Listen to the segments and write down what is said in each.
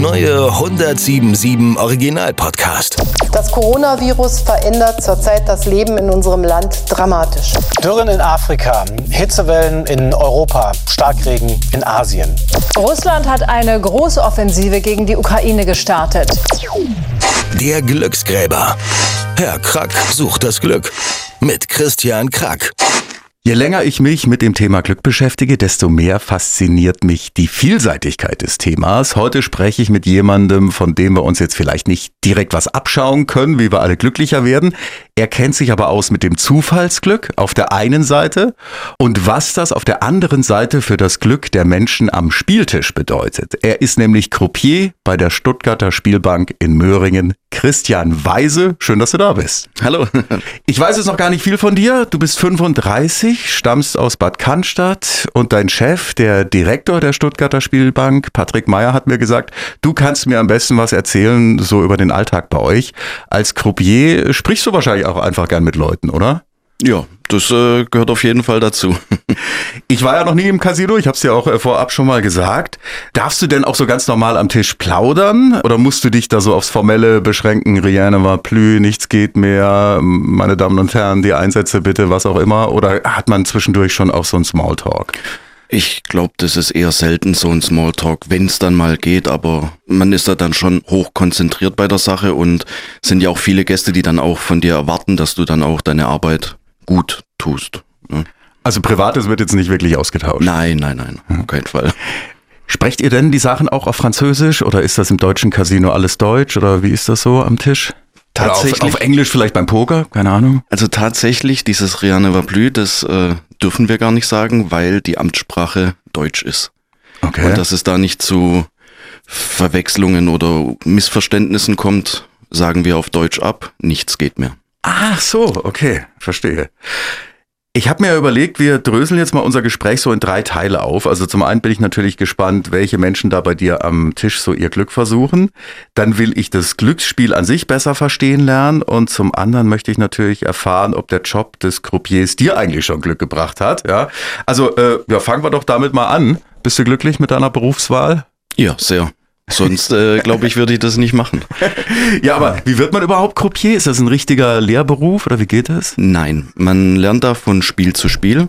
neue 1077 Original Podcast. Das Coronavirus verändert zurzeit das Leben in unserem Land dramatisch. Dürren in Afrika, Hitzewellen in Europa, Starkregen in Asien. Russland hat eine große Offensive gegen die Ukraine gestartet. Der Glücksgräber. Herr Krack sucht das Glück. Mit Christian Krack. Je länger ich mich mit dem Thema Glück beschäftige, desto mehr fasziniert mich die Vielseitigkeit des Themas. Heute spreche ich mit jemandem, von dem wir uns jetzt vielleicht nicht direkt was abschauen können, wie wir alle glücklicher werden. Er kennt sich aber aus mit dem Zufallsglück auf der einen Seite und was das auf der anderen Seite für das Glück der Menschen am Spieltisch bedeutet. Er ist nämlich Croupier bei der Stuttgarter Spielbank in Möhringen. Christian Weise, schön, dass du da bist. Hallo. Ich weiß jetzt noch gar nicht viel von dir. Du bist 35, stammst aus Bad Cannstatt und dein Chef, der Direktor der Stuttgarter Spielbank, Patrick Meyer, hat mir gesagt, du kannst mir am besten was erzählen, so über den Alltag bei euch. Als Croupier sprichst du wahrscheinlich auch einfach gern mit Leuten, oder? Ja, das äh, gehört auf jeden Fall dazu. Ich war ja noch nie im Casino, ich habe es dir auch äh, vorab schon mal gesagt. Darfst du denn auch so ganz normal am Tisch plaudern oder musst du dich da so aufs Formelle beschränken? Riane war plü, nichts geht mehr, meine Damen und Herren, die Einsätze bitte, was auch immer. Oder hat man zwischendurch schon auch so ein Smalltalk? Ich glaube, das ist eher selten so ein Smalltalk, wenn es dann mal geht, aber man ist da dann schon hoch konzentriert bei der Sache und sind ja auch viele Gäste, die dann auch von dir erwarten, dass du dann auch deine Arbeit gut tust. Ne? Also Privates wird jetzt nicht wirklich ausgetauscht. Nein, nein, nein, auf keinen Fall. Sprecht ihr denn die Sachen auch auf Französisch oder ist das im deutschen Casino alles Deutsch oder wie ist das so am Tisch? Tatsächlich. Auf, auf, Englisch vielleicht beim Poker, keine Ahnung. Also tatsächlich, dieses Riane va plus, das äh, dürfen wir gar nicht sagen, weil die Amtssprache Deutsch ist. Okay. Und dass es da nicht zu Verwechslungen oder Missverständnissen kommt, sagen wir auf Deutsch ab, nichts geht mehr. Ach so, okay, verstehe. Ich habe mir überlegt, wir dröseln jetzt mal unser Gespräch so in drei Teile auf. Also zum einen bin ich natürlich gespannt, welche Menschen da bei dir am Tisch so ihr Glück versuchen. Dann will ich das Glücksspiel an sich besser verstehen lernen. Und zum anderen möchte ich natürlich erfahren, ob der Job des Croupiers dir eigentlich schon Glück gebracht hat. Ja, also äh, ja, fangen wir doch damit mal an. Bist du glücklich mit deiner Berufswahl? Ja, sehr. Sonst, äh, glaube ich, würde ich das nicht machen. ja, aber wie wird man überhaupt Croupier? Ist das ein richtiger Lehrberuf oder wie geht das? Nein, man lernt da von Spiel zu Spiel.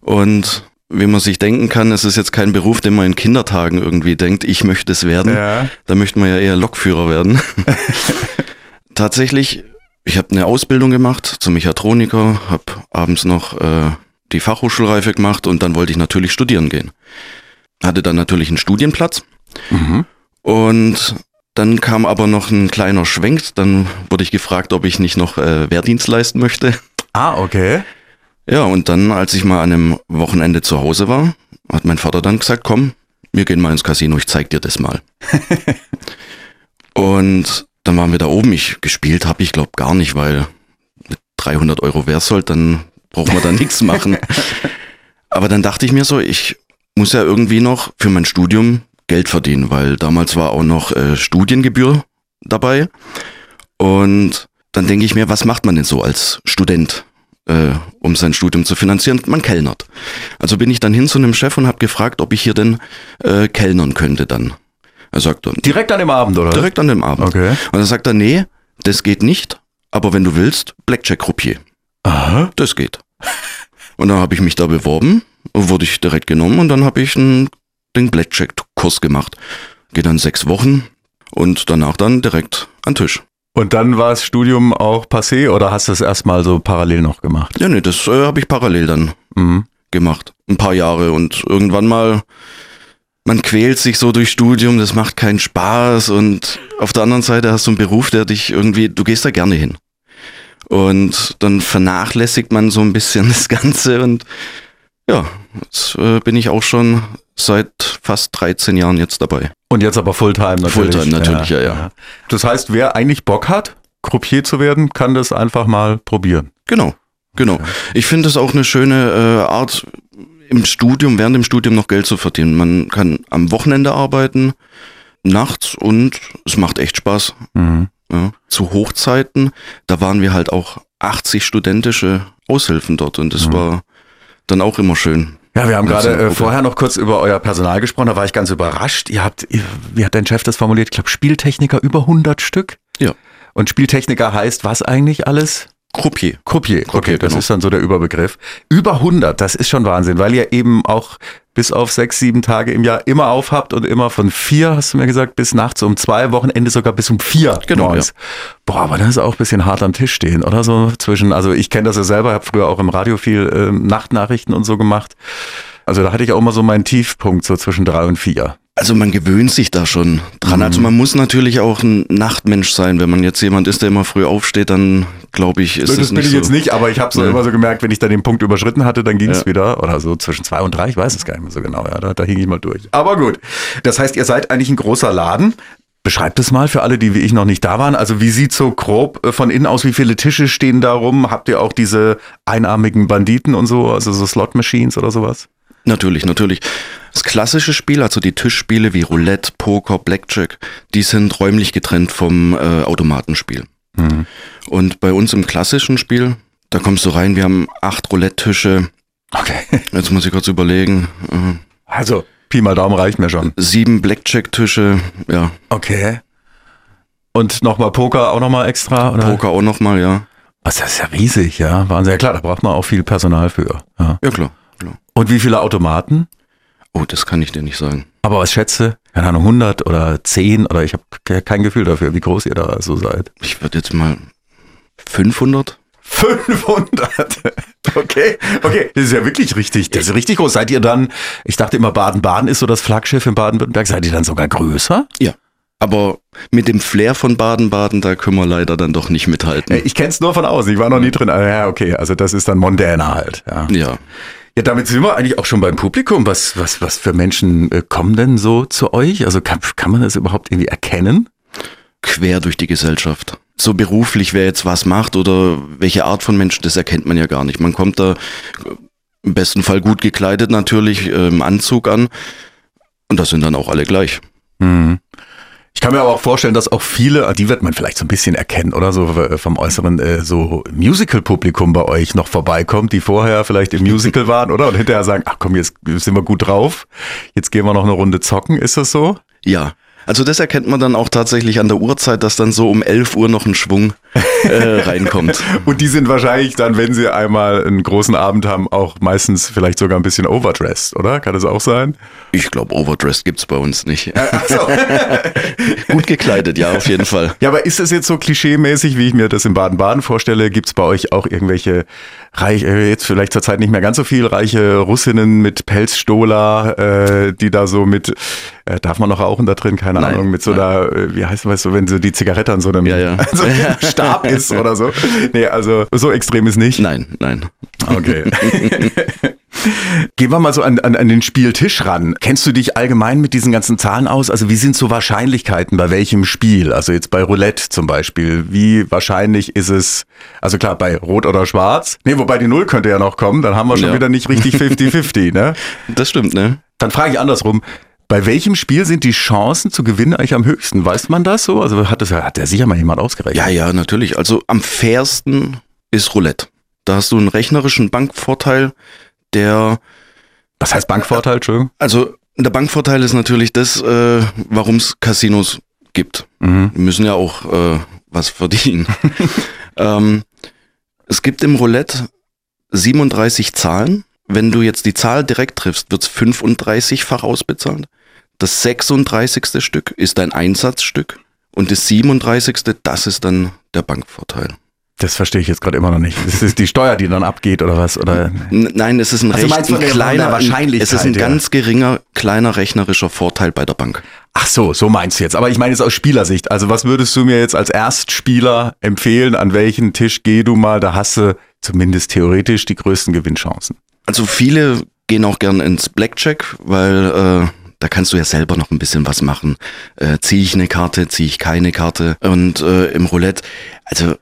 Und wie man sich denken kann, es ist jetzt kein Beruf, den man in Kindertagen irgendwie denkt, ich möchte es werden. Ja. Da möchte man ja eher Lokführer werden. Tatsächlich, ich habe eine Ausbildung gemacht zum Mechatroniker, habe abends noch äh, die Fachhochschulreife gemacht und dann wollte ich natürlich studieren gehen. Hatte dann natürlich einen Studienplatz. Mhm. Und dann kam aber noch ein kleiner Schwenk. Dann wurde ich gefragt, ob ich nicht noch äh, Wehrdienst leisten möchte. Ah, okay. Ja, und dann, als ich mal an einem Wochenende zu Hause war, hat mein Vater dann gesagt, komm, wir gehen mal ins Casino, ich zeig dir das mal. und dann waren wir da oben. Ich gespielt habe ich glaube gar nicht, weil mit 300 Euro Wehrsold, dann braucht man da nichts machen. Aber dann dachte ich mir so, ich muss ja irgendwie noch für mein Studium Geld verdienen, weil damals war auch noch äh, Studiengebühr dabei. Und dann denke ich mir, was macht man denn so als Student, äh, um sein Studium zu finanzieren? Man kellnert. Also bin ich dann hin zu einem Chef und habe gefragt, ob ich hier denn äh, kellnern könnte dann. Er sagt dann, Direkt an dem Abend, oder? direkt an dem Abend. Okay. Und dann sagt er, nee, das geht nicht, aber wenn du willst, Blackjack-Croupier. Aha. Das geht. Und dann habe ich mich da beworben, wurde ich direkt genommen und dann habe ich einen, den Blackjack-Kurs gemacht. Geht dann sechs Wochen und danach dann direkt an Tisch. Und dann war das Studium auch passé oder hast du es erstmal so parallel noch gemacht? Ja, nee, das äh, habe ich parallel dann Mhm. gemacht. Ein paar Jahre und irgendwann mal, man quält sich so durch Studium, das macht keinen Spaß und auf der anderen Seite hast du einen Beruf, der dich irgendwie, du gehst da gerne hin. Und dann vernachlässigt man so ein bisschen das Ganze und ja, jetzt äh, bin ich auch schon seit fast 13 Jahren jetzt dabei. Und jetzt aber Fulltime natürlich. Fulltime natürlich, ja, ja. Das heißt, wer eigentlich Bock hat, Croupier zu werden, kann das einfach mal probieren. Genau, genau. Ich finde es auch eine schöne äh, Art, im Studium, während dem Studium noch Geld zu verdienen. Man kann am Wochenende arbeiten, nachts und es macht echt Spaß. Mhm. Ja. Zu Hochzeiten, da waren wir halt auch 80 studentische Aushilfen dort und das Mhm. war dann auch immer schön. Ja, wir haben gerade äh, vorher noch kurz über euer Personal gesprochen, da war ich ganz überrascht. Ihr habt, ihr, wie hat dein Chef das formuliert? Ich glaube, Spieltechniker über 100 Stück. Ja. Und Spieltechniker heißt was eigentlich alles? Croupier. Croupier. Croupier, okay, das genau. ist dann so der Überbegriff. Über 100, das ist schon Wahnsinn, weil ihr eben auch bis auf sechs, sieben Tage im Jahr immer aufhabt und immer von vier, hast du mir gesagt, bis nachts um zwei, Wochenende sogar bis um vier. Genau, morgens. Boah, aber das ist auch ein bisschen hart am Tisch stehen, oder so zwischen, also ich kenne das ja selber, habe früher auch im Radio viel ähm, Nachtnachrichten und so gemacht. Also da hatte ich auch immer so meinen Tiefpunkt, so zwischen drei und vier. Also man gewöhnt sich da schon dran. Also man muss natürlich auch ein Nachtmensch sein. Wenn man jetzt jemand ist, der immer früh aufsteht, dann glaube ich, ist das es bin nicht ich so. jetzt nicht, aber ich habe so Ja. immer so gemerkt, wenn ich dann den Punkt überschritten hatte, dann ging es Ja. wieder. Oder so zwischen zwei und drei, ich weiß es gar nicht mehr so genau. Ja, da, da hing ich mal durch. Aber gut. Das heißt, ihr seid eigentlich ein großer Laden. Beschreibt es mal für alle, die wie ich noch nicht da waren. Also wie sieht so grob äh, von innen aus? Wie viele Tische stehen da rum? Habt ihr auch diese einarmigen Banditen und so, also so Slot Machines oder sowas? Natürlich, natürlich. Das klassische Spiel, also die Tischspiele wie Roulette, Poker, Blackjack, die sind räumlich getrennt vom äh, Automatenspiel. Mhm. Und bei uns im klassischen Spiel, da kommst du rein, wir haben acht Roulette-Tische. Okay. Jetzt muss ich kurz überlegen. Äh, Also Pi mal Daumen reicht mir schon. sieben Blackjack-Tische, ja. Okay. Und nochmal Poker auch nochmal extra? Oder? Poker auch nochmal, ja. Was, das ist ja riesig, ja. Wahnsinn. Ja klar, da braucht man auch viel Personal für. Ja. Ja, klar. Und wie viele Automaten? Oh, das kann ich dir nicht sagen. Aber was schätze? Keine Ahnung, 100 oder 10 oder ich habe kein Gefühl dafür, wie groß ihr da so seid. Ich würde jetzt mal 500? 500. Okay, okay. Das ist ja wirklich richtig. Das ist richtig groß. Seid ihr dann, ich dachte immer, Baden-Baden ist so das Flaggschiff in Baden-Württemberg. Seid ihr dann sogar größer? Ja. Aber mit dem Flair von Baden-Baden, da können wir leider dann doch nicht mithalten. Äh, Ich kenne es nur von außen. Ich war noch nie drin. Ah, Ja, okay. Also das ist dann mondäner halt. Ja. Ja. Ja, damit sind wir eigentlich auch schon beim Publikum. Was, was, was für Menschen äh, kommen denn so zu euch? Also kann, kann man das überhaupt irgendwie erkennen? quer durch die Gesellschaft. So beruflich, wer jetzt was macht oder welche Art von Menschen, das erkennt man ja gar nicht. Man kommt da äh, im besten Fall gut gekleidet natürlich äh, im Anzug an und das sind dann auch alle gleich. Mhm. Ich kann mir aber auch vorstellen, dass auch viele, die wird man vielleicht so ein bisschen erkennen, oder so äh, vom Äußeren, äh, so Musical-Publikum bei euch noch vorbeikommt, die vorher vielleicht im Musical waren, oder? Und hinterher sagen, ach komm, jetzt sind wir gut drauf, jetzt gehen wir noch eine Runde zocken, ist das so? Ja, also das erkennt man dann auch tatsächlich an der Uhrzeit, dass dann so um 11 Uhr noch ein Schwung äh, reinkommt. Und die sind wahrscheinlich dann, wenn sie einmal einen großen Abend haben, auch meistens vielleicht sogar ein bisschen overdressed, oder? Kann das auch sein? Ich glaube, Overdressed gibt's bei uns nicht. Ach so. Gut gekleidet, ja, auf jeden Fall. Ja, aber ist das jetzt so klischee-mäßig, wie ich mir das in Baden-Baden vorstelle? Gibt es bei euch auch irgendwelche reich, äh, jetzt vielleicht zurzeit nicht mehr ganz so viel, reiche Russinnen mit Pelzstola, äh, die da so mit, äh, darf man noch rauchen da drin? Keine Nein, Ahnung, mit so äh, wie heißt das, du, wenn so die Zigarette an so einem, Ja, ja. so einem Stab ist oder so. Nee, also so extrem ist nicht. Nein, nein. Okay. Gehen wir mal so an, an, an den Spieltisch ran. Kennst du dich allgemein mit diesen ganzen Zahlen aus? Also wie sind so Wahrscheinlichkeiten bei welchem Spiel? Also jetzt bei Roulette zum Beispiel. Wie wahrscheinlich ist es, also klar, bei Rot oder Schwarz? Nee, wobei die Null könnte ja noch kommen, dann haben wir schon Ja. wieder nicht richtig 50-50, ne? Das stimmt, ne? Dann frage ich andersrum. Bei welchem Spiel sind die Chancen zu gewinnen eigentlich am höchsten? Weiß man das so? Also hat das hat der sicher mal jemand ausgerechnet? Ja, ja, natürlich. Also am fairsten ist Roulette. Da hast du einen rechnerischen Bankvorteil, der, Was heißt Bankvorteil, Entschuldigung? also der Bankvorteil ist natürlich das, äh, warum es Casinos gibt. Mhm. Die müssen ja auch äh, was verdienen. ähm, es gibt im Roulette 37 Zahlen. Wenn du jetzt die Zahl direkt triffst, wird's 35-fach ausbezahlt. Das 36. Stück ist dein Einsatzstück und das 37. das ist dann der Bankvorteil. Das verstehe ich jetzt gerade immer noch nicht. Ist das die Steuer, die dann abgeht oder was? Oder? Nein, es ist ein, Also recht, meinst du ein kleiner, Wahrscheinlichkeit, es ist ein ja. ganz geringer, kleiner rechnerischer Vorteil bei der Bank. Ach so, so meinst du jetzt. Aber ich meine jetzt aus Spielersicht. Also was würdest du mir jetzt als Erstspieler empfehlen? An welchen Tisch geh du mal? Da hast du zumindest theoretisch die größten Gewinnchancen. Also viele gehen auch gern ins Blackjack, weil äh, da kannst du ja selber noch ein bisschen was machen. Äh, ziehe ich eine Karte, ziehe ich keine Karte. Und äh, im Roulette, also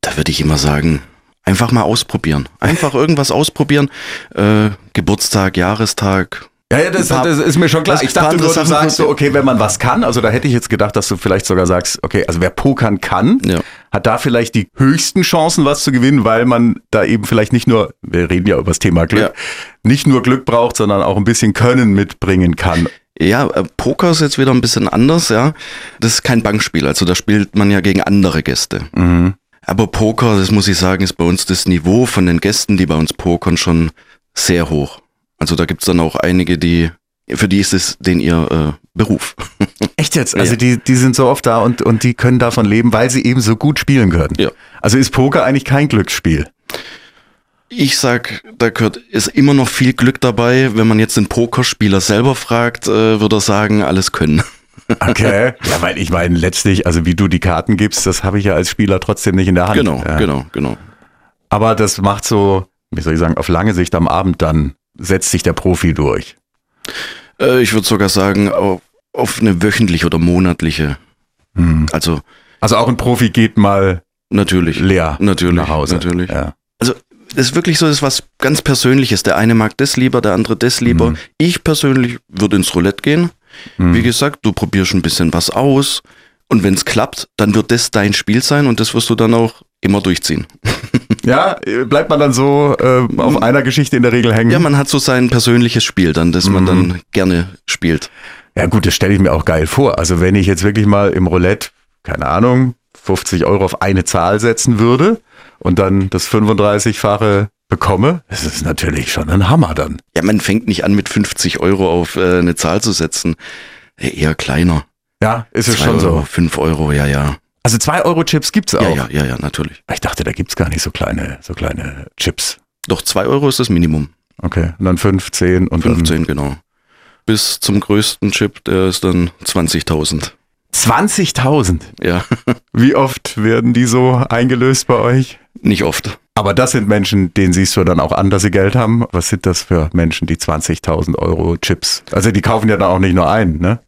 da würde ich immer sagen, einfach mal ausprobieren. Einfach irgendwas ausprobieren. Äh, Geburtstag, Jahrestag, Ja, ja, das, paar- das ist mir schon klar. Ich dachte nur, du sagst so, okay, wenn man was kann, also da hätte ich jetzt gedacht, dass du vielleicht sogar sagst, okay, also wer pokern kann, Ja. Hat da vielleicht die höchsten Chancen, was zu gewinnen, weil man da eben vielleicht nicht nur, wir reden ja über das Thema Glück, Ja. nicht nur Glück braucht, sondern auch ein bisschen Können mitbringen kann. Ja, äh, Poker ist jetzt wieder ein bisschen anders, ja. Das ist kein Bankspiel, also da spielt man ja gegen andere Gäste. Mhm. Aber Poker, das muss ich sagen, ist bei uns das Niveau von den Gästen, die bei uns pokern, schon sehr hoch. Also da gibt's dann auch einige, die, für die ist es den ihr äh, Beruf. Echt jetzt? Ja. Also die, die sind so oft da und, und die können davon leben, weil sie eben so gut spielen können. Ja. Also ist Poker eigentlich kein Glücksspiel. Ich sag, da gehört, ist immer noch viel Glück dabei. Wenn man jetzt den Pokerspieler selber fragt, äh, würde er sagen, alles können. Okay. ja, weil ich meine, letztlich, also wie du die Karten gibst, das habe ich ja als Spieler trotzdem nicht in der Hand. Genau, ja. genau, genau. Aber das macht so, wie soll ich sagen, auf lange Sicht am Abend dann setzt sich der Profi durch. Äh, ich würde sogar sagen, auf, auf eine wöchentliche oder monatliche. Hm. Also Also auch ein Profi geht mal natürlich. leer Natürlich, nach Hause. natürlich. Ja. Also das ist wirklich so, das ist was ganz Persönliches. Der eine mag das lieber, der andere das lieber. Mhm. Ich persönlich würde ins Roulette gehen. Hm. Wie gesagt, du probierst ein bisschen was aus. Und wenn es klappt, dann wird das dein Spiel sein und das wirst du dann auch immer durchziehen. Ja, bleibt man dann so äh, auf einer Geschichte in der Regel hängen? Ja, man hat so sein persönliches Spiel dann, das man Mhm. dann gerne spielt. Ja gut, das stelle ich mir auch geil vor. Also wenn ich jetzt wirklich mal im Roulette, keine Ahnung, 50 Euro auf eine Zahl setzen würde und dann das 35-fache bekomme, das ist natürlich schon ein Hammer dann. Ja, man fängt nicht an mit 50 Euro auf äh, eine Zahl zu setzen. Eher kleiner. Ja, ist es schon Euro, so. fünf Euro, ja, ja. Also 2 Euro Chips gibt's auch. Ja, ja, ja, ja, natürlich. Ich dachte, da gibt's gar nicht so kleine, so kleine Chips. Doch zwei Euro ist das Minimum. Okay, und dann 5, 10 und 15, genau. Bis zum größten Chip, der ist dann 20.000. dann 20.000. Ja, Wie oft werden die so eingelöst bei euch? nicht oft. Aber das sind Menschen, denen siehst du dann auch an, dass sie Geld haben. Was sind das für Menschen, die 20.000 Euro Chips? Also die kaufen ja dann auch nicht nur einen, ne?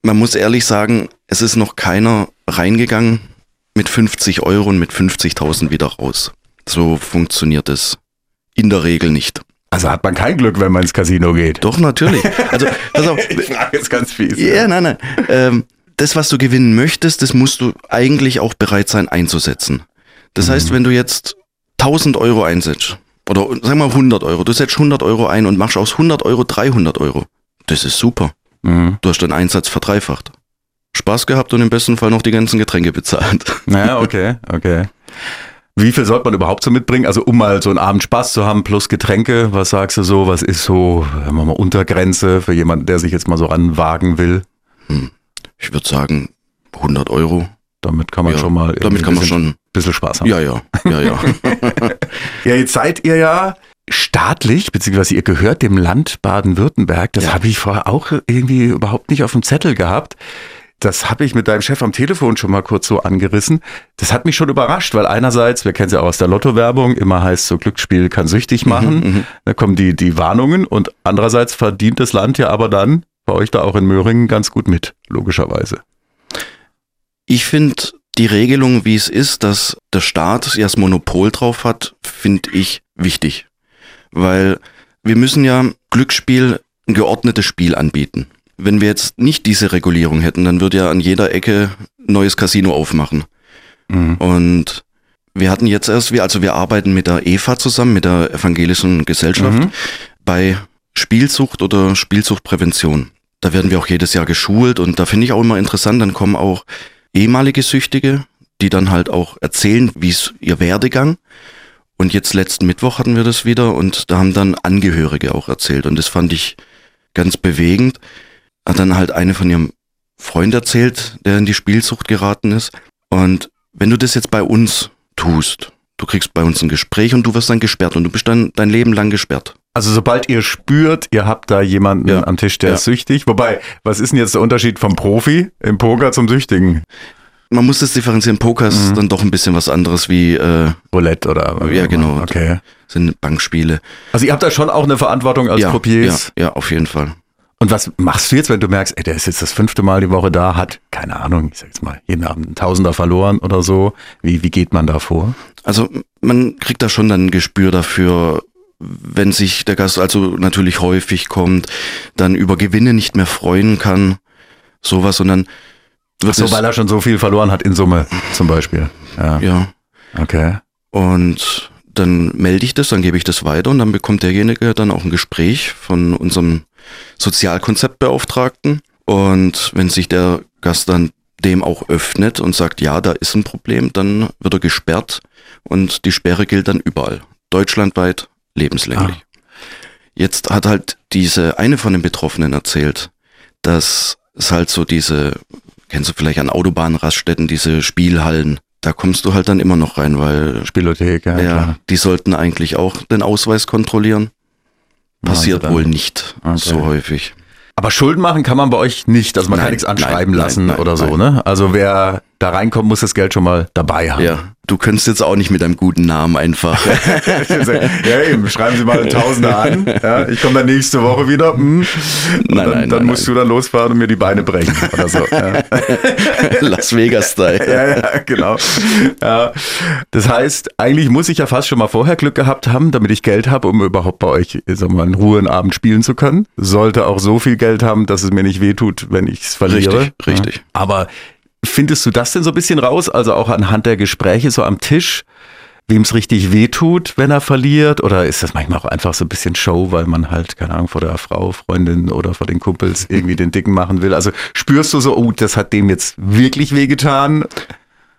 Man muss ehrlich sagen, es ist noch keiner reingegangen mit 50 Euro und mit 50.000 wieder raus. So funktioniert es in der Regel nicht. Also hat man kein Glück, wenn man ins Casino geht. Doch, natürlich. Also, pass auf. Die Frage ist ganz fies. Ja, nein, nein. Ähm, das, was du gewinnen möchtest, das musst du eigentlich auch bereit sein einzusetzen. Das heißt, wenn du jetzt 1000 Euro einsetzt, oder sagen wir 100 Euro, du setzt 100 Euro ein und machst aus 100 Euro 300 Euro, das ist super. Mhm. Du hast deinen Einsatz verdreifacht. Spaß gehabt und im besten Fall noch die ganzen Getränke bezahlt. Naja, okay, okay. Wie viel sollte man überhaupt so mitbringen? Also um mal so einen Abend Spaß zu haben plus Getränke, was sagst du so? Was ist so, sagen wir mal, Untergrenze für jemanden, der sich jetzt mal so ranwagen will? Ich würde sagen, 100 Euro. Damit kann man Ja, schon mal Damit kann man ein bisschen, schon. bisschen Spaß haben. Ja, ja, ja, ja. Ja, jetzt seid ihr ja staatlich, beziehungsweise ihr gehört dem Land Baden-Württemberg. Das Ja. habe ich vorher auch irgendwie überhaupt nicht auf dem Zettel gehabt. Das habe ich mit deinem Chef am Telefon schon mal kurz so angerissen. Das hat mich schon überrascht, weil einerseits, wir kennen es ja auch aus der Lotto-Werbung, immer heißt so Glücksspiel kann süchtig machen. Da kommen die, die Warnungen und andererseits verdient das Land ja aber dann bei euch da auch in Möhringen ganz gut mit, logischerweise. Ich finde die Regelung, wie es ist, dass der Staat ja das Monopol drauf hat, finde ich wichtig. Weil wir müssen ja Glücksspiel ein geordnetes Spiel anbieten. Wenn wir jetzt nicht diese Regulierung hätten, dann würde ja an jeder Ecke neues Casino aufmachen. Mhm. Und wir hatten jetzt erst, wir, also wir arbeiten mit der EFA zusammen, mit der Evangelischen Gesellschaft, Mhm. bei Spielsucht oder Spielsuchtprävention. Da werden wir auch jedes Jahr geschult und da finde ich auch immer interessant, dann kommen auch ehemalige Süchtige, die dann halt auch erzählen, wie es ihr Werdegang. Und jetzt letzten Mittwoch hatten wir das wieder und da haben dann Angehörige auch erzählt und das fand ich ganz bewegend. Hat dann halt eine von ihrem Freund erzählt, der in die Spielsucht geraten ist. Und wenn du das jetzt bei uns tust, du kriegst bei uns ein Gespräch und du wirst dann gesperrt und du bist dann dein Leben lang gesperrt. Also sobald ihr spürt, ihr habt da jemanden Ja. am Tisch, der Ja. ist süchtig. Wobei, was ist denn jetzt der Unterschied vom Profi im Poker zum Süchtigen? Man muss das differenzieren. Poker ist dann doch ein bisschen was anderes wie äh, Roulette oder? Ja, genau. Okay. sind Bankspiele. Also ihr habt da schon auch eine Verantwortung als ja, ja, Croupiers. ja, auf jeden Fall. Und was machst du jetzt, wenn du merkst, ey, der ist jetzt das fünfte Mal die Woche da, hat, keine Ahnung, ich sag jetzt mal, jeden Abend ein Tausender verloren oder so. Wie, wie geht man da vor? Also man kriegt da schon dann ein Gespür dafür, wenn sich der Gast also natürlich häufig kommt, dann über Gewinne nicht mehr freuen kann, sowas, und dann wird Ach so, weil er schon so viel verloren hat in Summe zum Beispiel. Ja. ja. Okay. Und dann melde ich das, dann gebe ich das weiter und dann bekommt derjenige dann auch ein Gespräch von unserem Sozialkonzeptbeauftragten. Und wenn sich der Gast dann dem auch öffnet und sagt, ja, da ist ein Problem, dann wird er gesperrt und die Sperre gilt dann überall. Deutschlandweit, lebenslänglich. Jetzt hat halt diese eine von den Betroffenen erzählt, dass es halt so diese, kennst du vielleicht an Autobahnraststätten, diese Spielhallen, da kommst du halt dann immer noch rein, weil Spielothek, ja. ja, die sollten eigentlich auch den Ausweis kontrollieren. Passiert wohl nicht Okay. so häufig. Aber Schulden machen kann man bei euch nicht. Also man kann Nein, nichts anschreiben nein, lassen nein, oder so, ne? Also wer da reinkommt, muss das Geld schon mal dabei haben. Ja, du könntest jetzt auch nicht mit einem guten Namen einfach. ja, eben. Schreiben Sie mal einen Tausender an. Ja, ich komme dann nächste Woche wieder. Hm. Nein, dann, nein, dann nein, musst nein. du dann losfahren und mir die Beine brechen oder so. Ja. Las Vegas-Style. Ja, ja, genau. Ja. Das heißt, eigentlich muss ich ja fast schon mal vorher Glück gehabt haben, damit ich Geld habe, um überhaupt bei euch sagen wir mal, in Ruhe einen Abend spielen zu können. Sollte auch so viel Geld haben, dass es mir nicht wehtut, wenn ich es verliere. Richtig, richtig. Aber findest du das denn so ein bisschen raus? Also auch anhand der Gespräche so am Tisch, wem es richtig wehtut, wenn er verliert? Oder ist das manchmal auch einfach so ein bisschen Show, weil man halt, keine Ahnung, vor der Frau, Freundin oder vor den Kumpels irgendwie den Dicken machen will? Also spürst du so, oh, das hat dem jetzt wirklich wehgetan?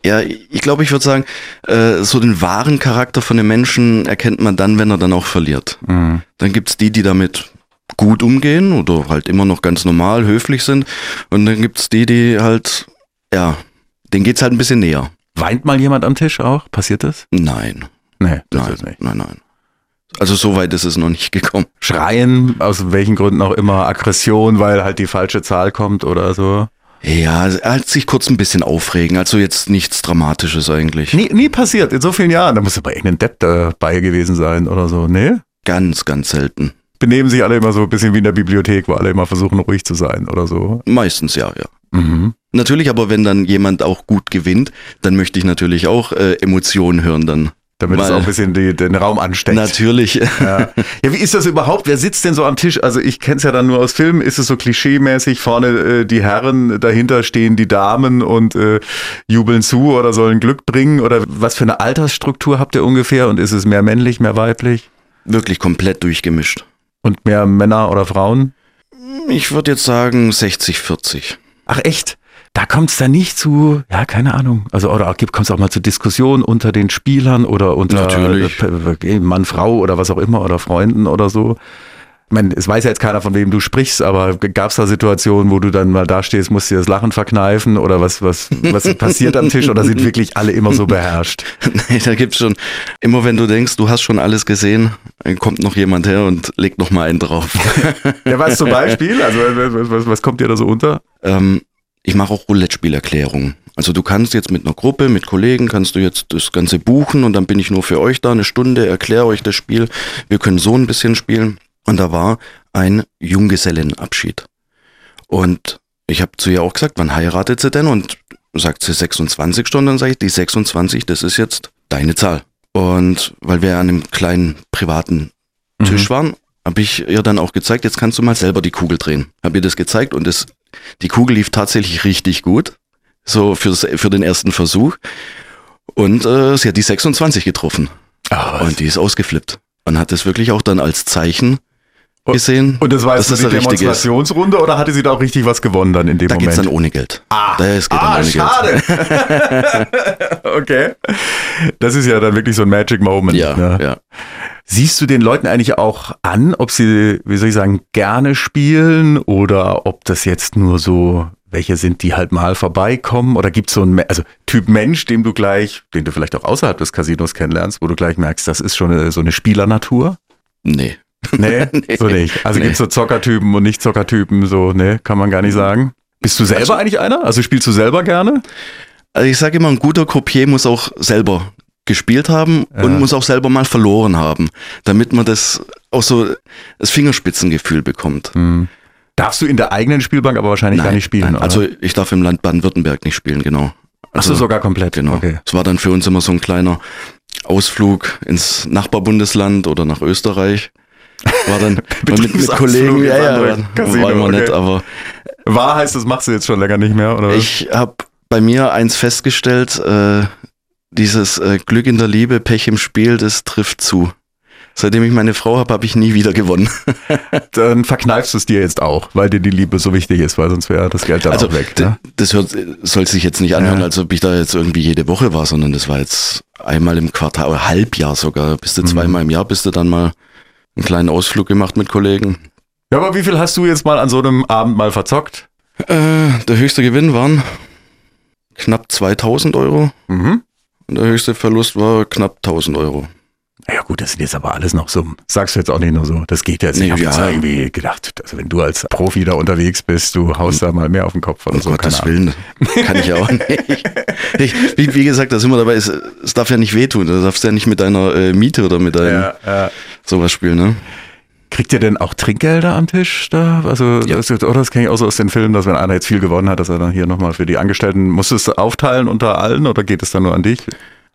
Ja, ich glaube, ich würde sagen, äh, so den wahren Charakter von dem Menschen erkennt man dann, wenn er dann auch verliert. Mhm. Dann gibt's die, die damit gut umgehen oder halt immer noch ganz normal, höflich sind. Und dann gibt's die, die halt, ja, denen geht's halt ein bisschen näher. Weint mal jemand am Tisch auch? Passiert das? Nein, Nee, das nein, ist nicht. nein, nein. Also so weit ist es noch nicht gekommen. Schreien, aus welchen Gründen auch immer, Aggression, weil halt die falsche Zahl kommt oder so. Ja, halt sich kurz ein bisschen aufregen. Also jetzt nichts Dramatisches eigentlich. Nie, nie passiert, in so vielen Jahren. Da muss aber irgendein Depp dabei gewesen sein oder so. Nee? Ganz, ganz selten. Benehmen sich alle immer so ein bisschen wie in der Bibliothek, wo alle immer versuchen, ruhig zu sein oder so. Meistens ja, ja. Mhm. Natürlich, aber wenn dann jemand auch gut gewinnt, dann möchte ich natürlich auch äh, Emotionen hören dann. Damit es Weil- auch ein bisschen die, den Raum ansteckt. Natürlich. Ja. ja, wie ist das überhaupt? Wer sitzt denn so am Tisch? Also ich kenne es ja dann nur aus Filmen. Ist es so klischeemäßig? Vorne äh, die Herren, dahinter stehen die Damen und äh, jubeln zu oder sollen Glück bringen? Oder was für eine Altersstruktur habt ihr ungefähr? Und ist es mehr männlich, mehr weiblich? Wirklich komplett durchgemischt. Und mehr Männer oder Frauen? Ich würde jetzt sagen 60, 40. Ach echt? Da kommt es dann nicht zu, ja, keine Ahnung. Also, oder kommt es auch mal zu Diskussionen unter den Spielern oder unter Natürlich. äh, Mann, Frau oder was auch immer oder Freunden oder so. Ich meine, es weiß ja jetzt keiner, von wem du sprichst, aber gab es da Situationen, wo du dann mal da stehst, musst dir das Lachen verkneifen oder was, was, was passiert am Tisch oder sind wirklich alle immer so beherrscht? nee, da gibt's schon, immer wenn du denkst, du hast schon alles gesehen, kommt noch jemand her und legt noch mal einen drauf. Ja, was zum Beispiel? Also, was, was, was kommt dir da so unter? ähm, ich mache auch Roulette-Spielerklärungen. Also du kannst jetzt mit einer Gruppe, mit Kollegen, kannst du jetzt das Ganze buchen und dann bin ich nur für euch da eine Stunde, erkläre euch das Spiel. Wir können so ein bisschen spielen. Und da war ein Junggesellenabschied. Und ich habe zu ihr auch gesagt, wann heiratet sie denn? Und sagt sie 26 Stunden, dann sage ich, die 26, das ist jetzt deine Zahl. Und weil wir an einem kleinen privaten Tisch waren, habe ich ihr dann auch gezeigt, jetzt kannst du mal selber die Kugel drehen. Habe ihr das gezeigt und das, die Kugel lief tatsächlich richtig gut. So fürs, für den ersten Versuch. Und äh, sie hat die 26 getroffen. Ah, Und die ist ausgeflippt. Und hat das wirklich auch dann als Zeichen gesehen. Und das war jetzt das ist. Demonstrationsrunde oder hatte sie da auch richtig was gewonnen dann in dem Da Moment? geht's dann ohne Geld. Ah, da geht dann Ah, ohne Geld. schade. okay. Das ist ja dann wirklich so ein Magic Moment. Ja, ne? ja. Siehst du den Leuten eigentlich auch an, ob sie, wie soll ich sagen, gerne spielen oder ob das jetzt nur so welche sind, die halt mal vorbeikommen? Oder gibt es so einen also Typ Mensch, dem du gleich, den du vielleicht auch außerhalb des Casinos kennenlernst, wo du gleich merkst, das ist schon eine, so eine Spielernatur? Nee. Nee, so nicht. Also Nee. gibt's so Zockertypen und Nicht-Zockertypen, so, ne, kann man gar nicht sagen. Bist du selber eigentlich einer? Also spielst du selber gerne? Also ich sage immer, ein guter Croupier muss auch selber gespielt haben und muss auch selber mal verloren haben, damit man das auch so das Fingerspitzengefühl bekommt. Darfst du in der eigenen Spielbank aber wahrscheinlich gar nicht spielen, nein. oder? Also ich darf im Land Baden-Württemberg nicht spielen, genau. Ach so, Also, sogar komplett. Genau. Okay. Es war dann für uns immer so ein kleiner Ausflug ins Nachbarbundesland oder nach Österreich. War dann war mit, mit Kollegen, ja, ja, war, Casino, war immer okay. nett, aber Wahr heißt, das machst du jetzt schon länger nicht mehr, oder? ich habe bei mir eins festgestellt, äh, dieses äh, Glück in der Liebe, Pech im Spiel, das trifft zu. Seitdem ich meine Frau habe, habe ich nie wieder gewonnen. dann verkneifst du es dir jetzt auch, weil dir die Liebe so wichtig ist, weil sonst wäre das Geld dann auch weg. Ne? das hört, soll sich jetzt nicht anhören, Ja. als ob ich da jetzt irgendwie jede Woche war, sondern das war jetzt einmal im Quartal oder Halbjahr sogar. Bist Mhm. du zweimal im Jahr, bist du dann mal einen kleinen Ausflug gemacht mit Kollegen. Ja, aber wie viel hast du jetzt mal an so einem Abend mal verzockt? Äh, der höchste Gewinn waren knapp 2000 Euro Mhm. und der höchste Verlust war knapp 1000 Euro. Ja gut, das sind jetzt aber alles noch Summen. Sagst du jetzt auch nicht nur so. Das geht jetzt nicht. Nee, ich hab ja. jetzt irgendwie gedacht, also wenn du als Profi da unterwegs bist, du haust da mal mehr auf den Kopf oder Um so. Gottes. Willen, kann ich auch nicht. Ich, wie, wie gesagt, da sind wir dabei, es, es darf ja nicht wehtun. Du darfst ja nicht mit deiner äh, Miete oder mit deinem Ja, ja. Sowas spielen, ne? Kriegt ihr denn auch Trinkgelder am Tisch da? Also, Ja. das, oder das kenne ich auch so aus den Filmen, dass wenn einer jetzt viel gewonnen hat, dass er dann hier nochmal für die Angestellten, musst du es aufteilen unter allen oder geht es dann nur an dich?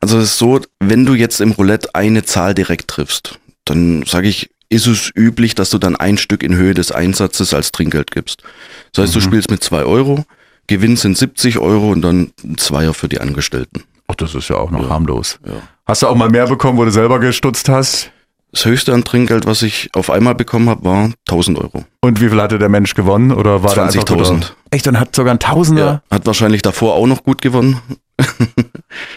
Also es ist so, wenn du jetzt im Roulette eine Zahl direkt triffst, dann sage ich, ist es üblich, dass du dann ein Stück in Höhe des Einsatzes als Trinkgeld gibst. Das heißt, du spielst mit zwei Euro, Gewinn sind 70 Euro und dann ein Zweier für die Angestellten. Ach, das ist ja auch noch harmlos. Ja. Hast du auch mal mehr bekommen, wo du selber gestutzt hast? Das höchste an Trinkgeld, was ich auf einmal bekommen habe, war 1000 Euro. Und wie viel hatte der Mensch gewonnen? Oder war der einfach 20.000. guter- Echt, und hat sogar ein Tausender? Hat wahrscheinlich davor auch noch gut gewonnen.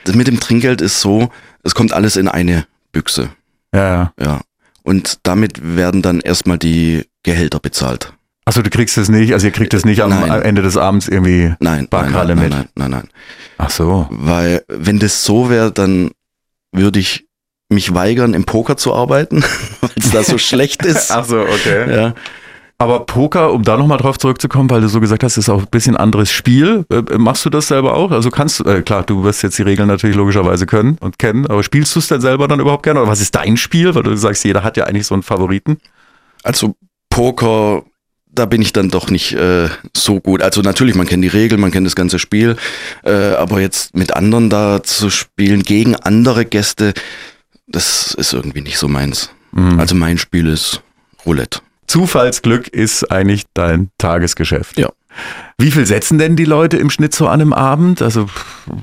das mit dem Trinkgeld ist so, es kommt alles in eine Büchse. Ja, ja. Ja. Und damit werden dann erstmal die Gehälter bezahlt. Achso, du kriegst es nicht, also ihr kriegt es nicht am Nein. Ende des Abends irgendwie. Nein, nein, Barkralle nein, mit. nein, nein, nein, nein. Ach so. Weil wenn das so wäre, dann würde ich mich weigern, im Poker zu arbeiten, weil es da so schlecht ist. so, okay. Ja. Aber Poker, um da nochmal drauf zurückzukommen, weil du so gesagt hast, ist auch ein bisschen anderes Spiel. Äh, machst du das selber auch? Also kannst du, äh, klar, du wirst jetzt die Regeln natürlich logischerweise können und kennen, aber spielst du es denn selber dann überhaupt gerne? Oder was ist dein Spiel? Weil du sagst, jeder hat ja eigentlich so einen Favoriten. Also Poker, da bin ich dann doch nicht äh, so gut. Also natürlich, man kennt die Regeln, man kennt das ganze Spiel, äh, aber jetzt mit anderen da zu spielen gegen andere Gäste, das ist irgendwie nicht so meins. Mhm. Also mein Spiel ist Roulette. Zufallsglück ist eigentlich dein Tagesgeschäft. Ja. Wie viel setzen denn die Leute im Schnitt so an einem Abend? Also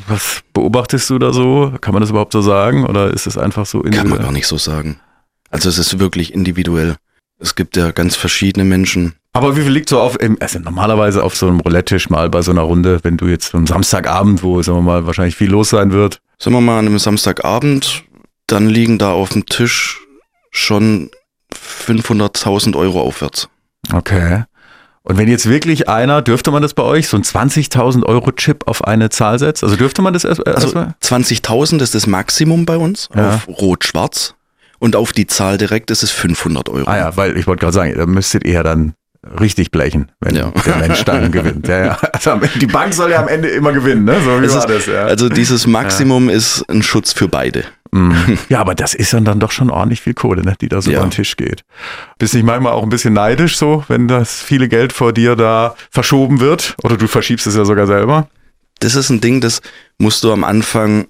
was beobachtest du da so? Kann man das überhaupt so sagen? Oder ist es einfach so Kann man individuell? gar nicht so sagen. Also es ist wirklich individuell. Es gibt ja ganz verschiedene Menschen. Aber wie viel liegt so auf, also normalerweise auf so einem Roulette-Tisch mal bei so einer Runde, wenn du jetzt am Samstagabend, wo, sagen wir mal, wahrscheinlich viel los sein wird? Sagen wir mal an einem Samstagabend, dann liegen da auf dem Tisch schon 500.000 Euro aufwärts. Okay. Und wenn jetzt wirklich einer, dürfte man das bei euch, so ein 20.000 Euro Chip auf eine Zahl setzt? Also dürfte man das erst, Also erstmal? 20.000 ist das Maximum bei uns Ja. auf Rot-Schwarz und auf die Zahl direkt ist es 500 Euro. Ah ja, weil ich wollte gerade sagen, da müsstet ihr dann richtig blechen, wenn Ja. der Mensch dann gewinnt. Ja, ja. Also die Bank soll ja am Ende immer gewinnen, ne? So wie Es war ist, das, ja. Also dieses Maximum ist ein Schutz für beide. Mhm. Ja, aber das ist dann, dann doch schon ordentlich viel Kohle, ne, die da so Ja. über den Tisch geht. Bist nicht manchmal auch ein bisschen neidisch so, wenn das viele Geld vor dir da verschoben wird? Oder du verschiebst es ja sogar selber? Das ist ein Ding, das musst du am Anfang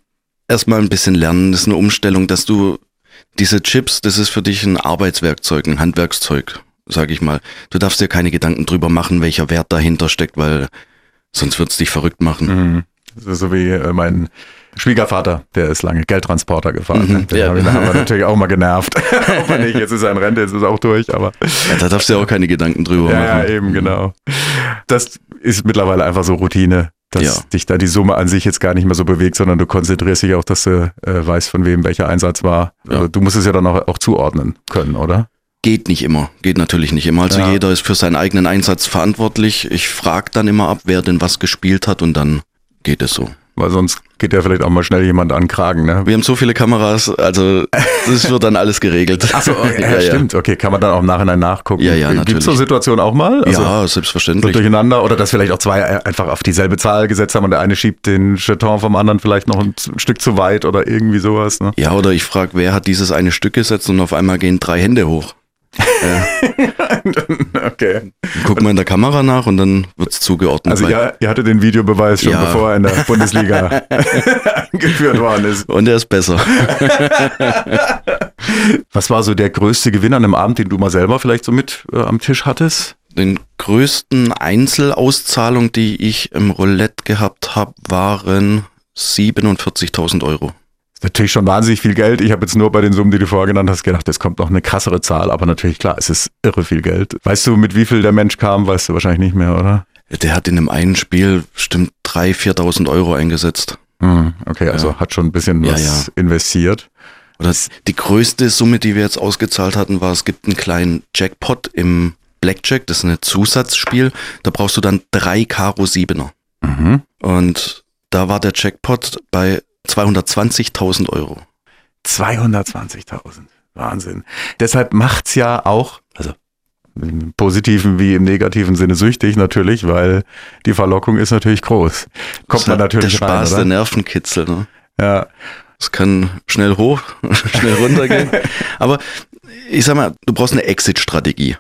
erstmal ein bisschen lernen. Das ist eine Umstellung, dass du diese Chips, das ist für dich ein Arbeitswerkzeug, ein Handwerkszeug, sag ich mal. Du darfst dir keine Gedanken drüber machen, welcher Wert dahinter steckt, weil sonst wird's dich verrückt machen. Mhm. So wie äh, mein Schwiegervater, der ist lange Geldtransporter gefahren. Mhm, ne? Den ja. haben wir, haben wir natürlich auch mal genervt. Auch nicht, jetzt ist er in Rente, jetzt ist er auch durch, aber Ja, da darfst du ja auch keine Gedanken drüber ja, ja, machen. eben, genau. Das ist mittlerweile einfach so Routine, dass Ja. dich da die Summe an sich jetzt gar nicht mehr so bewegt, sondern du konzentrierst dich auch, dass du äh, weißt, von wem welcher Einsatz war. Ja. Also, du musst es ja dann auch, auch zuordnen können, oder? Geht nicht immer, geht natürlich nicht immer. Also Ja. jeder ist für seinen eigenen Einsatz verantwortlich. Ich frage dann immer ab, wer denn was gespielt hat und dann geht es so. Weil sonst geht ja vielleicht auch mal schnell jemand an Kragen, ne? Wir haben so viele Kameras, also das wird dann alles geregelt. Achso, ja, stimmt. Okay, kann man dann auch im Nachhinein nachgucken. Ja, ja, Gibt es so natürlich. Situationen auch mal? Also, ja, So selbstverständlich. durcheinander oder dass vielleicht auch zwei einfach auf dieselbe Zahl gesetzt haben und der eine schiebt den Jeton vom anderen vielleicht noch ein Stück zu weit oder irgendwie sowas. Ne? Ja, oder ich frage, wer hat dieses eine Stück gesetzt und auf einmal gehen drei Hände hoch. okay. Guck mal in der Kamera nach und dann wird's zugeordnet. Also weil- ihr, ihr hattet den Videobeweis schon, Ja. bevor er in der Bundesliga eingeführt worden ist. und er ist besser. Was war so der größte Gewinn an einem Abend, den du mal selber vielleicht so mit äh, am Tisch hattest? Den größten Einzelauszahlung, die ich im Roulette gehabt habe, waren 47.000 Euro. Ist natürlich schon wahnsinnig viel Geld. Ich habe jetzt nur bei den Summen, die du vorher genannt hast, gedacht, es kommt noch eine krassere Zahl. Aber natürlich, klar, es ist irre viel Geld. Weißt du, mit wie viel der Mensch kam, weißt du wahrscheinlich nicht mehr, oder? Der hat in einem einen Spiel bestimmt 3.000, 4.000 Euro eingesetzt. Hm, okay, also Ja. hat schon ein bisschen Ja, was investiert. Oder die größte Summe, die wir jetzt ausgezahlt hatten, war, es gibt einen kleinen Jackpot im Blackjack, das ist ein Zusatzspiel. Da brauchst du dann drei Karo Siebener. Mhm. Und da war der Jackpot bei 220.000 Euro. 220.000. Wahnsinn. Deshalb macht's ja auch, also im positiven wie im negativen Sinne süchtig natürlich, weil die Verlockung ist natürlich groß. Kommt Das man natürlich Der Spaß, der rein, Nervenkitzel. Ne? Ja. Es kann schnell hoch, schnell runter gehen. Aber ich sag mal, du brauchst eine Exit-Strategie.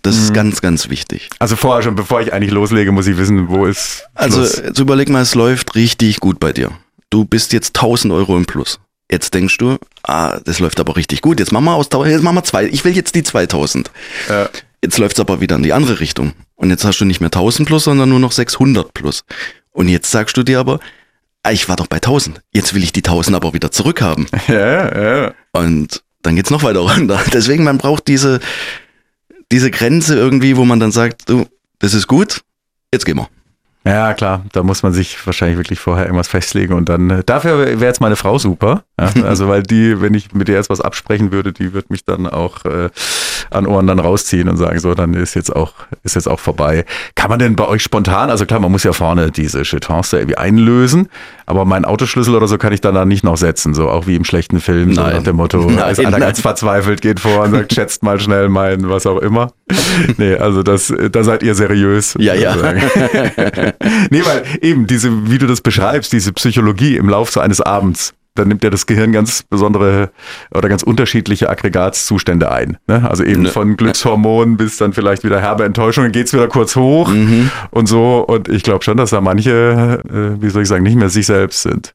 Das ist Mhm. ganz, ganz wichtig. Also vorher schon, bevor ich eigentlich loslege, muss ich wissen, wo ist Also Schluss. jetzt überleg mal, es läuft richtig gut bei dir. Du bist jetzt 1000 Euro im Plus. Jetzt denkst du, ah, das läuft aber richtig gut. Jetzt machen wir aus, jetzt machen wir zwei. Ich will jetzt die 2000. Ja. Jetzt läuft es aber wieder in die andere Richtung. Und jetzt hast du nicht mehr 1000 plus, sondern nur noch 600 plus. Und jetzt sagst du dir aber, ah, ich war doch bei 1000. Jetzt will ich die 1000 aber wieder zurückhaben. Ja, ja. Und dann geht's noch weiter runter. Deswegen, man braucht diese, diese Grenze irgendwie, wo man dann sagt, du, das ist gut, jetzt gehen wir. Ja, klar, da muss man sich wahrscheinlich wirklich vorher irgendwas festlegen und dann, äh, dafür wäre jetzt meine Frau super. Ja, also, weil die, wenn ich mit der jetzt was absprechen würde, die wird mich dann auch äh, an Ohren dann rausziehen und sagen, so, dann ist jetzt auch, ist jetzt auch vorbei. Kann man denn bei euch spontan, also klar, man muss ja vorne diese Chetons da irgendwie einlösen, aber meinen Autoschlüssel oder so kann ich dann da nicht noch setzen, so auch wie im schlechten Film, so nach dem Motto, Nein, ist einer nein. ganz verzweifelt, geht vor und sagt, schätzt mal schnell mein, was auch immer. Nee, also das, da seid ihr seriös. Ja, ja. nee, weil eben diese, wie du das beschreibst, diese Psychologie im Laufe so eines Abends, dann nimmt ja das Gehirn ganz besondere oder ganz unterschiedliche Aggregatzustände ein. Ne? Also eben Ne. von Glückshormonen bis dann vielleicht wieder herbe Enttäuschung, dann geht's wieder kurz hoch Mhm. und so. Und ich glaube schon, dass da manche, äh, wie soll ich sagen, nicht mehr sich selbst sind.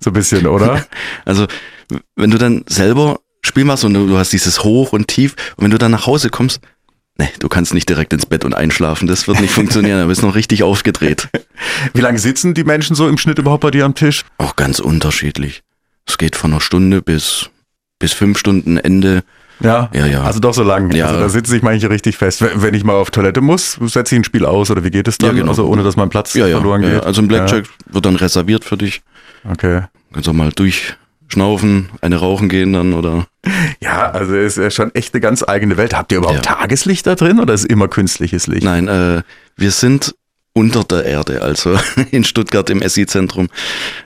So ein bisschen, oder? Also, wenn du dann selber Spiel machst und du, du hast dieses Hoch und Tief und wenn du dann nach Hause kommst, nee, du kannst nicht direkt ins Bett und einschlafen, das wird nicht funktionieren, da bist du noch richtig aufgedreht. Wie lange sitzen die Menschen so im Schnitt überhaupt bei dir am Tisch? Auch ganz unterschiedlich. Es geht von einer Stunde bis, bis fünf Stunden Ende. Ja, Ja, ja. Also doch so lang. Ja. Also da sitzen sich manche richtig fest. Wenn ich mal auf Toilette muss, setze ich ein Spiel aus oder wie geht es dann? Ja, genau. Also ohne, dass mein Platz Ja, ja, verloren geht. ja. Also ein Blackjack wird dann reserviert für dich. Okay. Kannst auch mal durchschnaufen, eine rauchen gehen dann oder. Ja, also es ist ja schon echt eine ganz eigene Welt. Habt ihr überhaupt. Tageslicht da drin oder ist es immer künstliches Licht? Nein, äh, wir sind unter der Erde, also in Stuttgart im SI-Zentrum.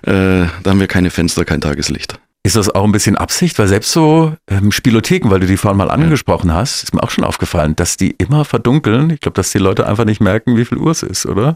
Äh, da haben wir keine Fenster, kein Tageslicht. Ist das auch ein bisschen Absicht? Weil selbst so ähm, Spielotheken, weil du die vorhin mal angesprochen hast, ist mir auch schon aufgefallen, dass die immer verdunkeln. Ich glaube, dass die Leute einfach nicht merken, wie viel Uhr es ist, oder?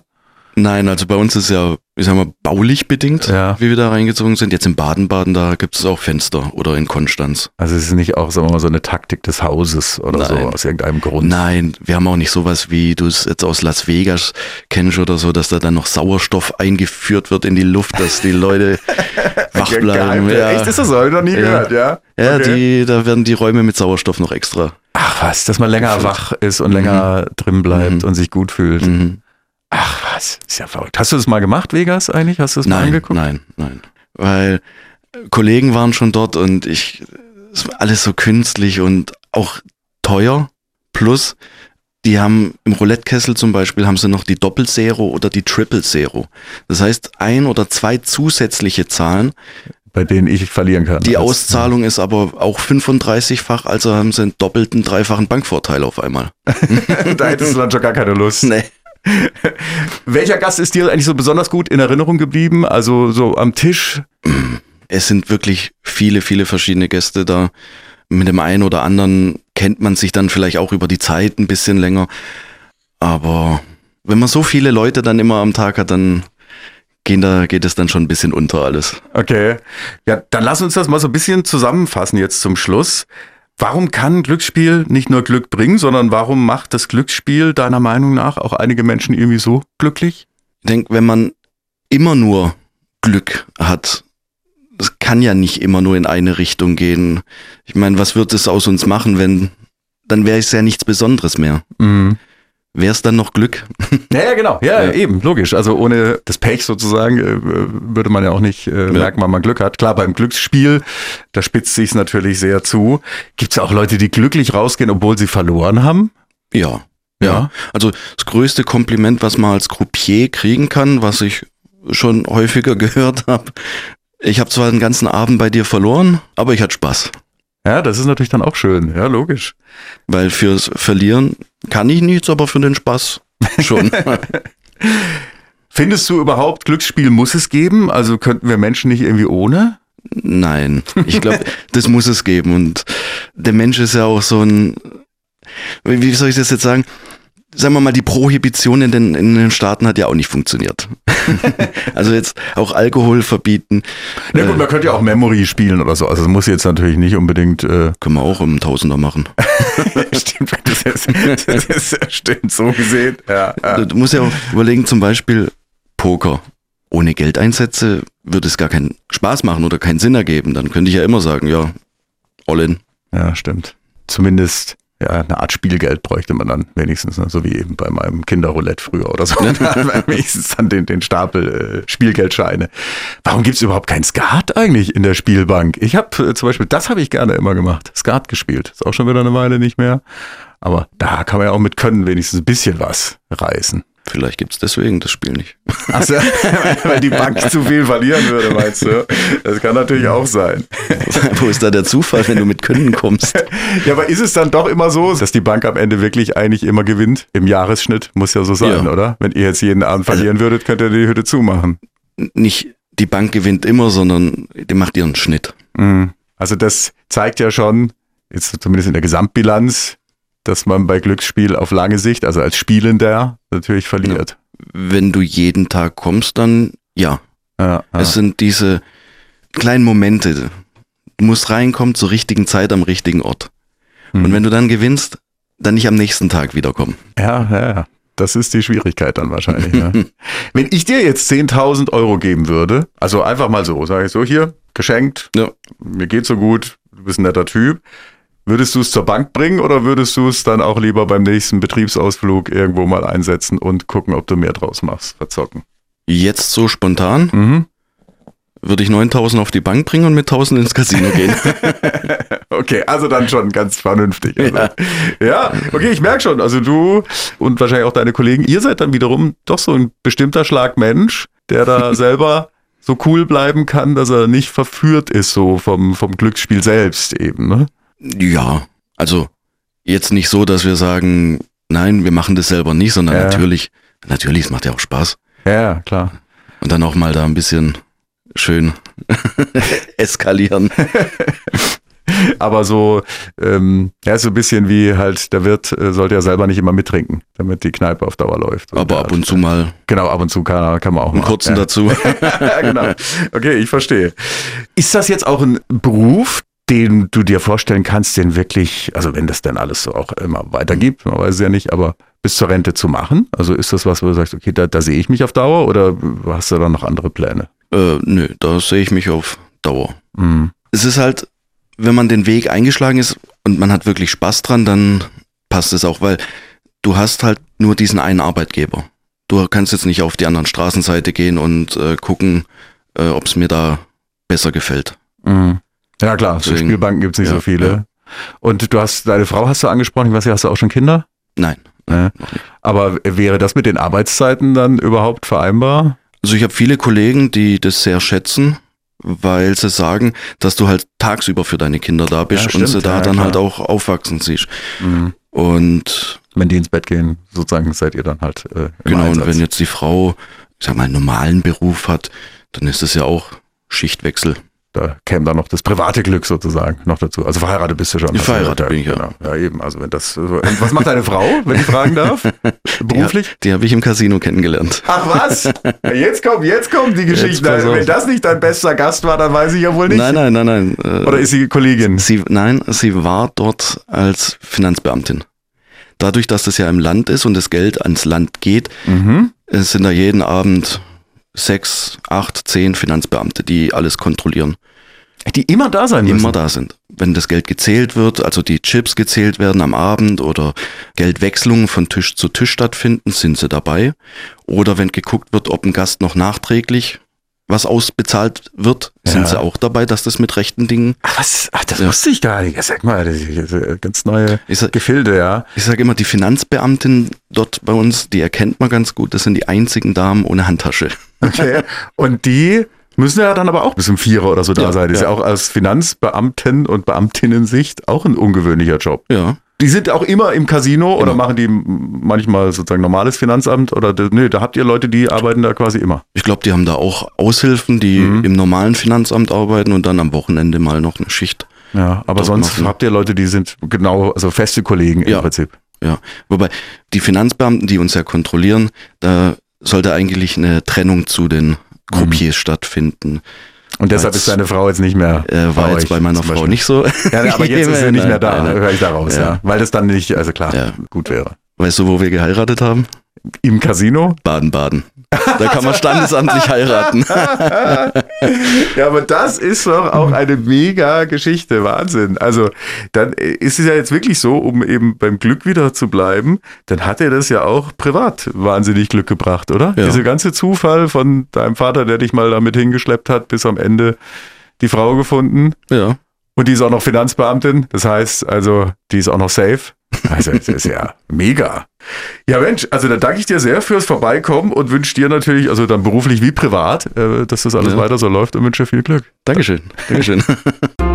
Nein, also bei uns ist ja, ich sag mal, baulich bedingt, Ja. wie wir da reingezogen sind. Jetzt in Baden-Baden, da gibt es auch Fenster oder in Konstanz. Also es ist nicht auch, sagen wir mal, so eine Taktik des Hauses oder so Nein. aus irgendeinem Grund. Nein, wir haben auch nicht sowas, wie du es jetzt aus Las Vegas kennst oder so, dass da dann noch Sauerstoff eingeführt wird in die Luft, dass die Leute wach bleiben. Geheim- Echt, ist das so? Hab ich noch nie Ja. gehört, ja? Ja, Okay. die, da werden die Räume mit Sauerstoff noch extra. Ach was, dass man länger wach ist und länger drin bleibt Mhm. und sich gut fühlt. Mhm. Ach was, ist ja verrückt. Hast du das mal gemacht, Vegas eigentlich? Hast du das mal Nein, angeguckt? nein, nein. Weil Kollegen waren schon dort und ich, es war alles so künstlich und auch teuer. Plus, die haben im Roulette-Kessel zum Beispiel haben sie noch die Doppel-Zero oder die Triple-Zero. Das heißt, ein oder zwei zusätzliche Zahlen. Bei denen ich verlieren kann. Die Als- Auszahlung ist aber auch 35-fach, also haben sie einen doppelten, dreifachen Bankvorteil auf einmal. da hättest du dann schon gar keine Lust. Nee. Welcher Gast ist dir eigentlich so besonders gut in Erinnerung geblieben? Also so am Tisch? Es sind wirklich viele, viele verschiedene Gäste da. Mit dem einen oder anderen kennt man sich dann vielleicht auch über die Zeit ein bisschen länger. Aber wenn man so viele Leute dann immer am Tag hat, dann gehen da, geht es dann schon ein bisschen unter alles. Okay. Ja, dann lass uns das mal so ein bisschen zusammenfassen jetzt zum Schluss. Warum kann Glücksspiel nicht nur Glück bringen, sondern warum macht das Glücksspiel deiner Meinung nach auch einige Menschen irgendwie so glücklich? Ich denke, wenn man immer nur Glück hat, das kann ja nicht immer nur in eine Richtung gehen. Ich meine, was wird es aus uns machen, wenn, dann wäre es ja nichts Besonderes mehr. Mhm. Wäre es dann noch Glück? Ja, ja, genau. Ja, Ja. eben, logisch. Also ohne das Pech sozusagen äh, würde man ja auch nicht äh, merken, wann man Glück hat. Klar, beim Glücksspiel, da spitzt sich natürlich sehr zu. Gibt es auch Leute, die glücklich rausgehen, obwohl sie verloren haben? Ja. Ja. Ja. Also das größte Kompliment, was man als Croupier kriegen kann, was ich schon häufiger gehört habe. Ich habe zwar den ganzen Abend bei dir verloren, aber ich hatte Spaß. Ja, das ist natürlich dann auch schön. Ja, logisch. Weil fürs Verlieren kann ich nichts, aber für den Spaß schon. Findest du überhaupt, Glücksspiel muss es geben? Also könnten wir Menschen nicht irgendwie ohne? Nein, ich glaube, das muss es geben. Und der Mensch ist ja auch so ein, wie soll ich das jetzt sagen? Sagen wir mal, die Prohibition in den, in den Staaten hat ja auch nicht funktioniert. also jetzt auch Alkohol verbieten, Na gut, man könnte ja auch Memory spielen oder so. Also es muss jetzt natürlich nicht unbedingt. Äh, können wir auch im Tausender machen. stimmt, das ist, das ist stimmt so gesehen. Ja, ja. Du, du musst ja auch überlegen, zum Beispiel Poker. Ohne Geldeinsätze würde es gar keinen Spaß machen oder keinen Sinn ergeben. Dann könnte ich ja immer sagen, ja, all in. ja, stimmt. Zumindest ja, eine Art Spielgeld bräuchte man dann wenigstens, ne? so wie eben bei meinem Kinderroulette früher oder so. Wenigstens dann den, den Stapel äh, Spielgeldscheine. Warum gibt's überhaupt kein Skat eigentlich in der Spielbank? Ich habe äh, zum Beispiel, das habe ich gerne immer gemacht, Skat gespielt. Ist auch schon wieder eine Weile nicht mehr. Aber da kann man ja auch mit Können wenigstens ein bisschen was reißen. Vielleicht gibt's deswegen das Spiel nicht. Achso, weil die Bank zu viel verlieren würde, meinst du? Das kann natürlich auch sein. Wo ist da der Zufall, wenn du mit Können kommst? Ja, aber ist es dann doch immer so, dass die Bank am Ende wirklich eigentlich immer gewinnt? Im Jahresschnitt muss ja so sein, Ja. oder? Wenn ihr jetzt jeden Abend verlieren würdet, könnt ihr die Hütte zumachen. Nicht die Bank gewinnt immer, sondern die macht ihren Schnitt. Mhm. Also das zeigt ja schon, jetzt zumindest in der Gesamtbilanz, dass man bei Glücksspiel auf lange Sicht, also als Spielender, natürlich verliert. Wenn du jeden Tag kommst, dann ja. Ja, ja. Es sind diese kleinen Momente. Du musst reinkommen zur richtigen Zeit am richtigen Ort. Mhm. Und wenn du dann gewinnst, dann nicht am nächsten Tag wiederkommen. Ja, ja, ja. Das ist die Schwierigkeit dann wahrscheinlich. ja. Wenn ich dir jetzt 10.000 Euro geben würde, also einfach mal so, sage ich so, hier, geschenkt, Ja. mir geht so gut, du bist ein netter Typ. Würdest du es zur Bank bringen oder würdest du es dann auch lieber beim nächsten Betriebsausflug irgendwo mal einsetzen und gucken, ob du mehr draus machst, verzocken? Jetzt so spontan Mhm. würde ich 9000 auf die Bank bringen und mit 1000 ins Casino gehen. Okay, also dann schon ganz vernünftig. Also. Ja. okay, ich merke schon, also du und wahrscheinlich auch deine Kollegen, ihr seid dann wiederum doch so ein bestimmter Schlag Mensch, der da selber so cool bleiben kann, dass er nicht verführt ist, so vom, vom Glücksspiel selbst eben. Ne? Ja, also jetzt nicht so, dass wir sagen, nein, wir machen das selber nicht, sondern Ja. natürlich, natürlich, es macht ja auch Spaß. Ja, klar. Und dann auch mal da ein bisschen schön eskalieren. Aber so, ähm, ja, so ein bisschen wie halt, der Wirt äh, sollte ja selber nicht immer mittrinken, damit die Kneipe auf Dauer läuft. Aber ab und zu mal Genau, ab und zu kann, kann man auch einen mal. kurzen ja. dazu. ja, genau. Okay, ich verstehe. Ist das jetzt auch ein Beruf, den du dir vorstellen kannst, den wirklich, also wenn das denn alles so auch immer weitergibt, man weiß es ja nicht, aber bis zur Rente zu machen? Also ist das was, wo du sagst, okay, da, da sehe ich mich auf Dauer oder hast du da noch andere Pläne? Äh, nö, da sehe ich mich auf Dauer. Mhm. Es ist halt, wenn man den Weg eingeschlagen ist und man hat wirklich Spaß dran, dann passt es auch, weil du hast halt nur diesen einen Arbeitgeber. Du kannst jetzt nicht auf die anderen Straßenseite gehen und äh, gucken, äh, ob es mir da besser gefällt. Mhm. Ja klar, Deswegen, Spielbanken gibt es nicht ja, so viele. ja. Und du hast, deine Frau hast du angesprochen, ich weiß nicht, hast du auch schon Kinder? Nein. Ja. Aber wäre das mit den Arbeitszeiten dann überhaupt vereinbar? Also ich habe viele Kollegen, die das sehr schätzen, weil sie sagen, dass du halt tagsüber für deine Kinder da bist Ja, und stimmt, sie da ja, dann klar. halt auch aufwachsen siehst. Mhm. Und Wenn die ins Bett gehen, sozusagen seid ihr dann halt äh, genau, und Einsatz. wenn jetzt die Frau, ich sag mal, einen normalen Beruf hat, dann ist es ja auch Schichtwechsel. Da käme dann noch das private Glück sozusagen noch dazu. Also verheiratet bist du schon. Ja, verheiratet bin ich, ja. Genau. Ja, eben. Also wenn das. Und was macht deine Frau, wenn ich fragen darf? Beruflich? Die, die habe ich im Casino kennengelernt. Ach was? Jetzt kommt, jetzt kommt die Geschichte. Wenn das nicht dein bester Gast war, dann weiß ich ja wohl nicht. Nein, nein, nein, nein. äh, Oder ist sie Kollegin? Sie, nein, sie war dort als Finanzbeamtin. Dadurch, dass das ja im Land ist und das Geld ans Land geht, Mhm. äh, sind da jeden Abend sechs, acht, zehn Finanzbeamte, die alles kontrollieren, Die immer da sein müssen. immer da sind. Wenn das Geld gezählt wird, also die Chips gezählt werden am Abend oder Geldwechslungen von Tisch zu Tisch stattfinden, sind sie dabei. Oder wenn geguckt wird, ob ein Gast noch nachträglich was ausbezahlt wird, Ja. sind sie auch dabei, dass das mit rechten Dingen Ach, was? Ach, das Ja. wusste ich gar nicht. Sag mal, das ist ganz neue Ich sag- Gefilde, ja. Ich sage immer, die Finanzbeamtin dort bei uns, die erkennt man ganz gut. Das sind die einzigen Damen ohne Handtasche. Okay. Und die müssen ja dann aber auch bis um Vierer oder so da Ja, sein. Das ist ja ja. auch als Finanzbeamten und Beamtinnen-Sicht auch ein ungewöhnlicher Job. Ja. Die sind auch immer im Casino oder Genau. machen die manchmal sozusagen normales Finanzamt oder nee, da habt ihr Leute, die arbeiten da quasi immer. Ich glaube, die haben da auch Aushilfen, die Mhm. im normalen Finanzamt arbeiten und dann am Wochenende mal noch eine Schicht. Ja, aber sonst machen. habt ihr Leute, die sind genau, also feste Kollegen im Ja. Prinzip. Ja. Wobei die Finanzbeamten, die uns ja kontrollieren, da sollte eigentlich eine Trennung zu den Croupiers stattfinden. Und deshalb Jetzt- ist deine Frau jetzt nicht mehr. Äh, war bei jetzt bei meiner Frau Beispiel. nicht so. Ja, aber jetzt ist sie nicht mehr da, nein. höre ich daraus, ja. Ja. Weil das dann nicht, also klar, Ja. gut wäre. Weißt du, wo wir geheiratet haben? Im Casino? Baden-Baden. Da kann man standesamtlich heiraten. Ja, aber das ist doch auch eine mega Geschichte, Wahnsinn. Also, dann ist es ja jetzt wirklich so, um eben beim Glück wieder zu bleiben, dann hat er das ja auch privat wahnsinnig Glück gebracht, oder? Ja. Dieser ganze Zufall von deinem Vater, der dich mal damit hingeschleppt hat, bis am Ende die Frau gefunden. Ja. Und die ist auch noch Finanzbeamtin. Das heißt, also, die ist auch noch safe. Also, das ist ja mega. Ja, Mensch, also dann danke ich dir sehr fürs Vorbeikommen und wünsche dir natürlich, also dann beruflich wie privat, äh, dass das alles Ja. weiter so läuft und wünsche dir viel Glück. Dankeschön. Dankeschön.